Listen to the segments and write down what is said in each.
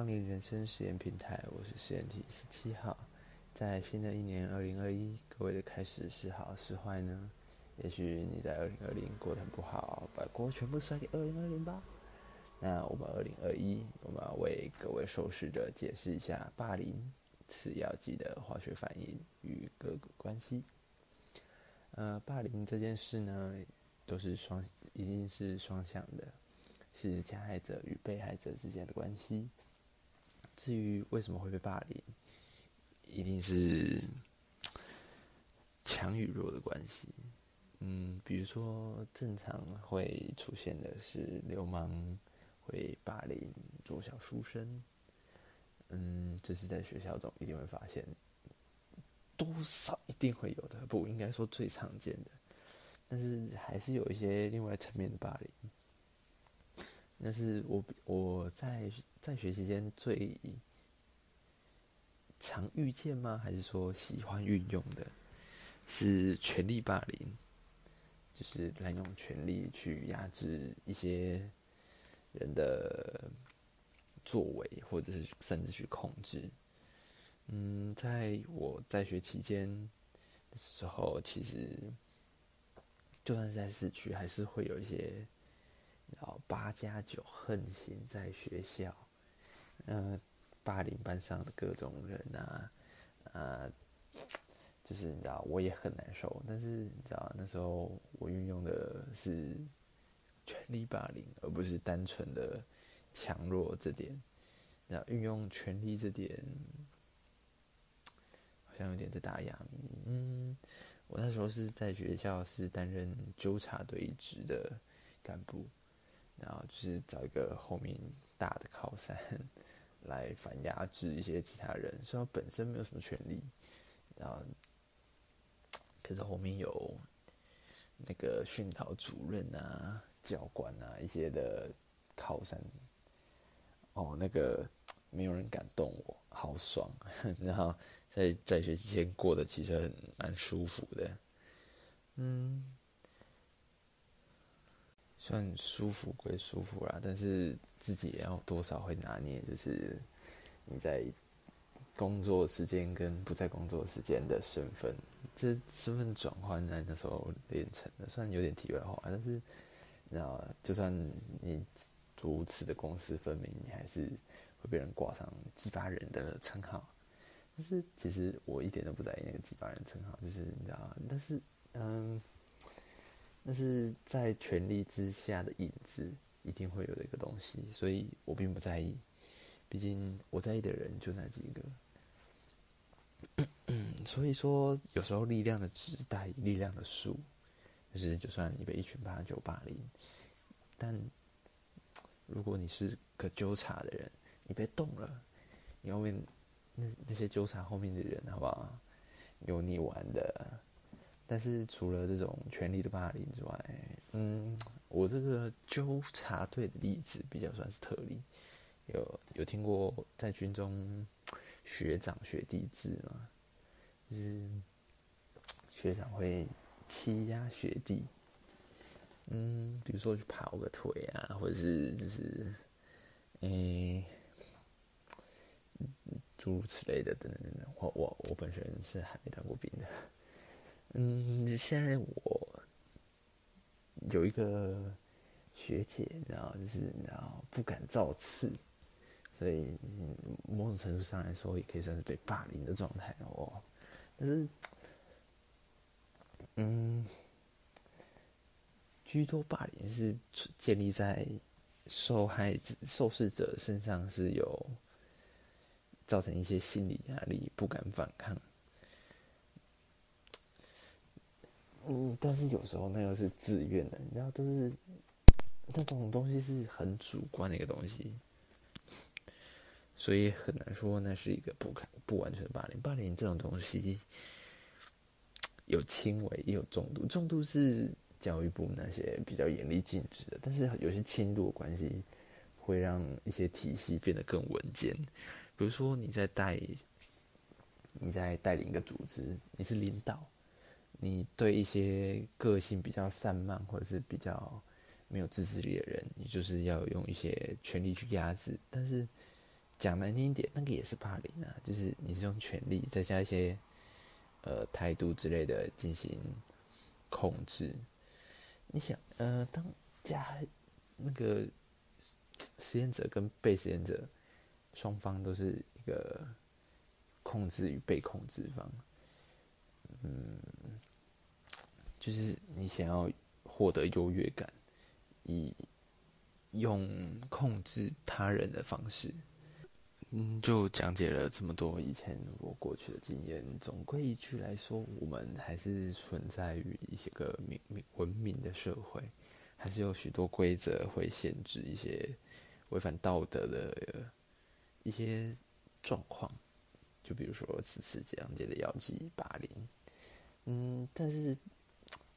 光临人生实验平台，我是实验体十七号。在新的一年二零二一，各位的开始是好是坏呢？也许你在二零二零过得很不好，把锅全部甩给二零二零吧。那我们二零二一，我们要为各位受试者解释一下霸凌次要剂的化学反应与各个关系。呃，霸凌这件事呢，都是双，一定是双向的。是加害者与被害者之间的关系。至于为什么会被霸凌，一定是强与弱的关系。嗯，比如说正常会出现的是流氓会霸凌弱小书生。嗯，这是在学校中一定会发现，多少一定会有的，不应该说最常见的，但是还是有一些另外层面的霸凌。那是我我在在学期间最常遇见吗？还是说喜欢运用的？是权力霸凌，就是滥用权力去压制一些人的作为，或者是甚至去控制。嗯，在我在学期间的时候，其实就算是在市区，还是会有一些。然后八加九横行在学校，呃，霸凌班上的各种人啊，啊，就是你知道我也很难受，但是你知道那时候我运用的是权力霸凌，而不是单纯的强弱这点，然后运用权力这点，好像有点在打压。嗯，我那时候是在学校是担任纠察队一职的干部。然后就是找一个后面大的靠山来反压制一些其他人，虽然本身没有什么权利，然后可是后面有那个训导主任啊、教官啊一些的靠山，哦，那个没有人敢动我，好爽，然后在在学期间过得其实很蛮舒服的，嗯。算舒服归舒服啦，但是自己也要多少会拿捏，就是你在工作时间跟不在工作时间的身份，这身份转换在那时候练成的，算有点题外话，但是那就算你如此的公私分明，你还是会被人挂上“鸡巴人”的称号。但是其实我一点都不在意那个“鸡巴人”称号，就是你知道，但是嗯。那是在权力之下的影子，一定会有的一个东西，所以我并不在意。毕竟我在意的人就那几个。所以说，有时候力量的值大于力量的数。就是就算你被一群八九霸凌，但如果你是个纠察的人，你被动了，你后面那那些纠察后面的人，好不好？有你玩的。但是除了这种权力的霸凌之外，嗯，我这个纠察队的例子比较算是特例。有有听过在军中学长学弟制吗？就是学长会欺压学弟，嗯，比如说去跑个腿啊，或者是就是，诶，诸如此类的等等等等。我我我本身是还没当过兵的。嗯，现在我有一个学姐，然后就是然后不敢造次，所以某种程度上来说，也可以算是被霸凌的状态哦。但是，嗯，居多霸凌是建立在受害者、受试者身上是有造成一些心理压力，不敢反抗。嗯，但是有时候那个是自愿的，你知道，都是那种东西是很主观的一个东西，所以很难说那是一个不可不完全的霸凌。霸凌这种东西有轻微也有重度，重度是教育部那些比较严厉禁止的，但是有些轻度的关系会让一些体系变得更稳健。比如说你在带你在带领一个组织，你是领导。你对一些个性比较散漫或者是比较没有自制力的人，你就是要用一些权力去压制。但是讲难听一点，那个也是霸凌啊，就是你是用权力再加一些呃态度之类的进行控制。你想，呃，当加那个实验者跟被实验者双方都是一个控制与被控制方，嗯，就是你想要获得优越感，以用控制他人的方式。嗯，就讲解了这么多以前我过去的经验，总归一句来说，我们还是存在于一些个明明文明的社会，还是有许多规则会限制一些违反道德的一些状况，就比如说此次讲解的药剂霸凌，嗯，但是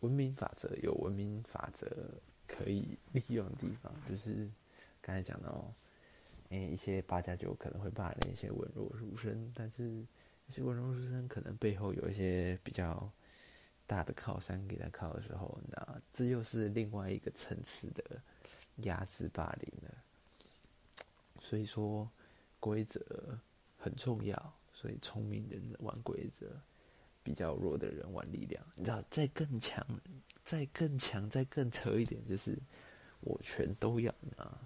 文明法则有文明法则可以利用的地方，就是刚才讲到。诶，一些八加九可能会霸凌一些文弱书生，但是一些文弱书生可能背后有一些比较大的靠山给他靠的时候，那这又是另外一个层次的压制霸凌了。所以说规则很重要，所以聪明人玩规则，比较弱的人玩力量。你知道，再更强，再更强，再更扯一点，就是我全都要啊。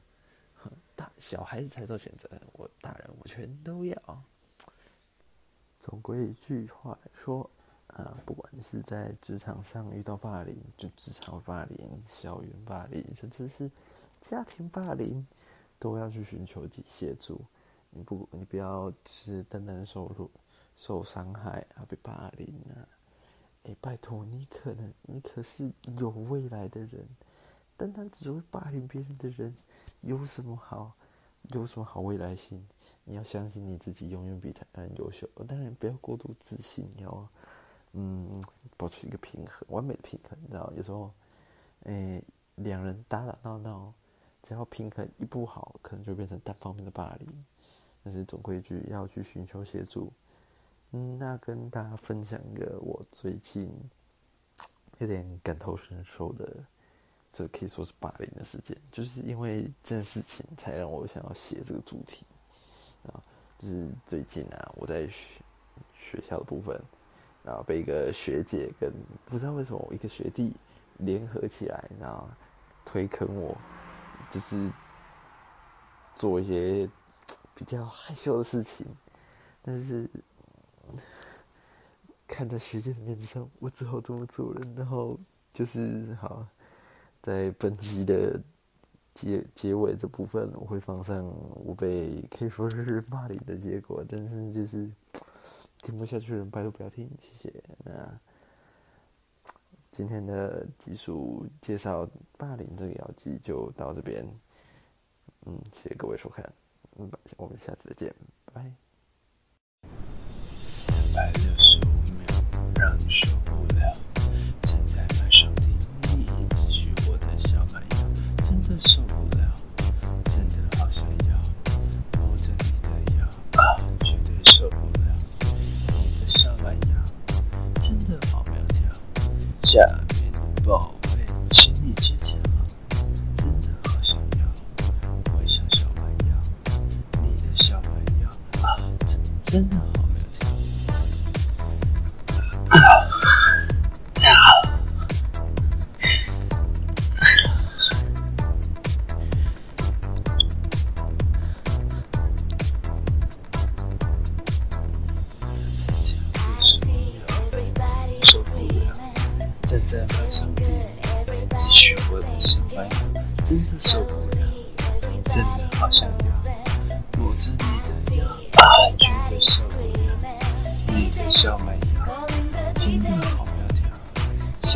大小孩子才做选择，我大人我全都要。总归一句话来说，啊，不管是在职场上遇到霸凌，就职场霸凌、校园霸凌，甚至是家庭霸凌，都要去寻求协助。你不，你不要只是单单受辱、受伤害啊，被霸凌啊。哎，拜托，你可能，你可是有未来的人。单单只会霸凌别人的人，有什么好？有什么好未来性？你要相信你自己，永远比他人优秀。当然不要过度自信，你要嗯保持一个平衡，完美的平衡。你知道，有时候诶两人打打闹闹，只要平衡一不好，可能就变成单方面的霸凌。但是总规矩要去寻求协助。嗯，那跟大家分享一个我最近有点感同身受的。这可以说是霸凌的事件，就是因为这件事情才让我想要写这个主题啊。就是最近啊，我在学学校的部分，然后被一个学姐跟不知道为什么一个学弟联合起来，然后推坑我，就是做一些比较害羞的事情，但是看在学姐的面子上，我只好这么做了。然后就是好。在本集的结结尾这部分，我会放上我被可以说是骂凌的结果，但是就是听不下去的人拜托不要听，谢谢。那今天的技术介绍霸凌这个药剂就到这边，嗯，谢谢各位收看，嗯，我们下次再见，拜拜。受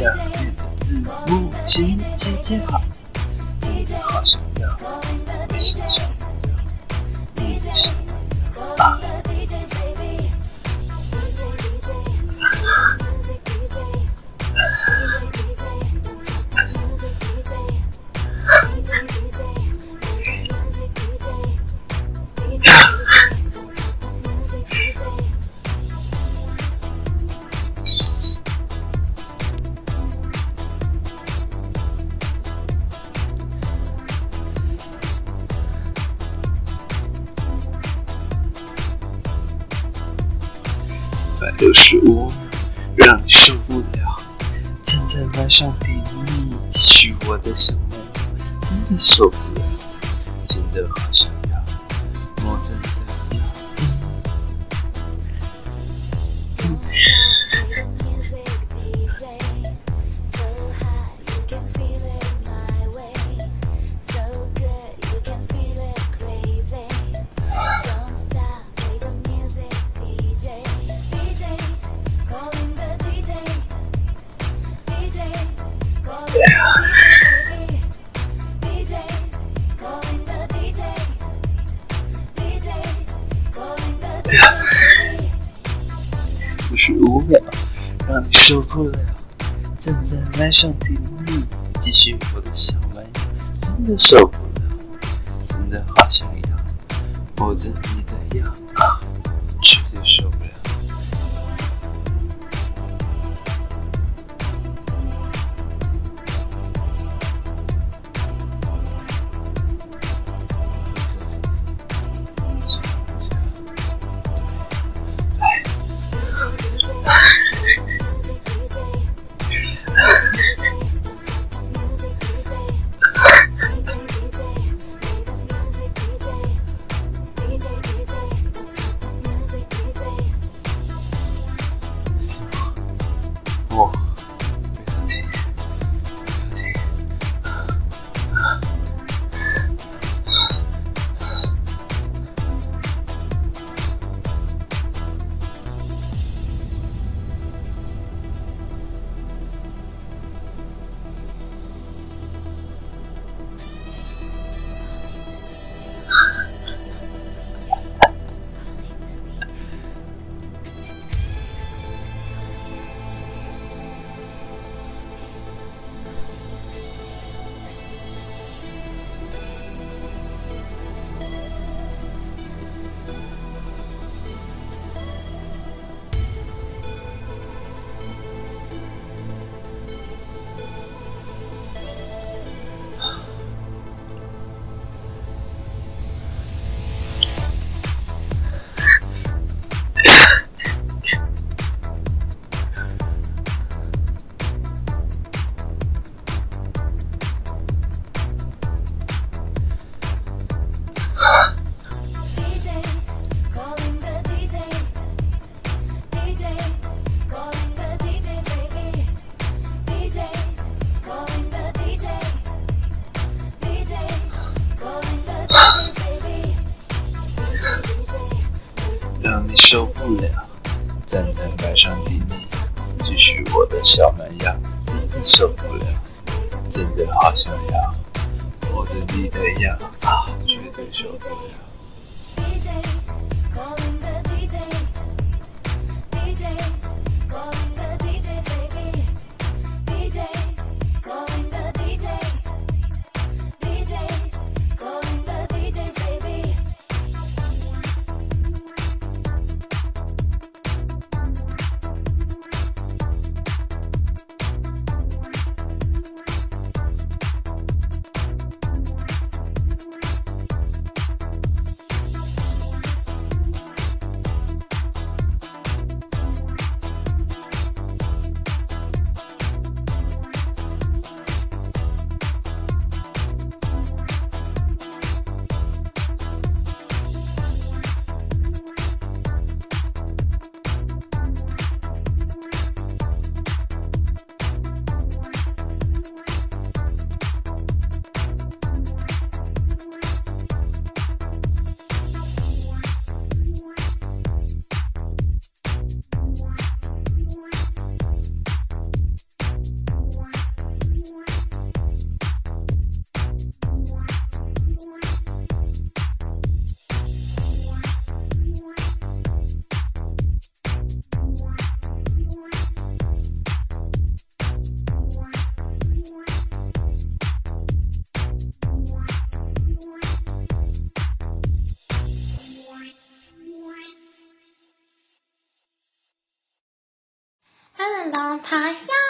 这个日子母亲节好好像要续我十五秒，让你受不了。站在麦上听你，继续我的小麦，真的受不了，真的好想要抱着你的腰，绝对受你的腰，啊，绝对受不了。二楼爬下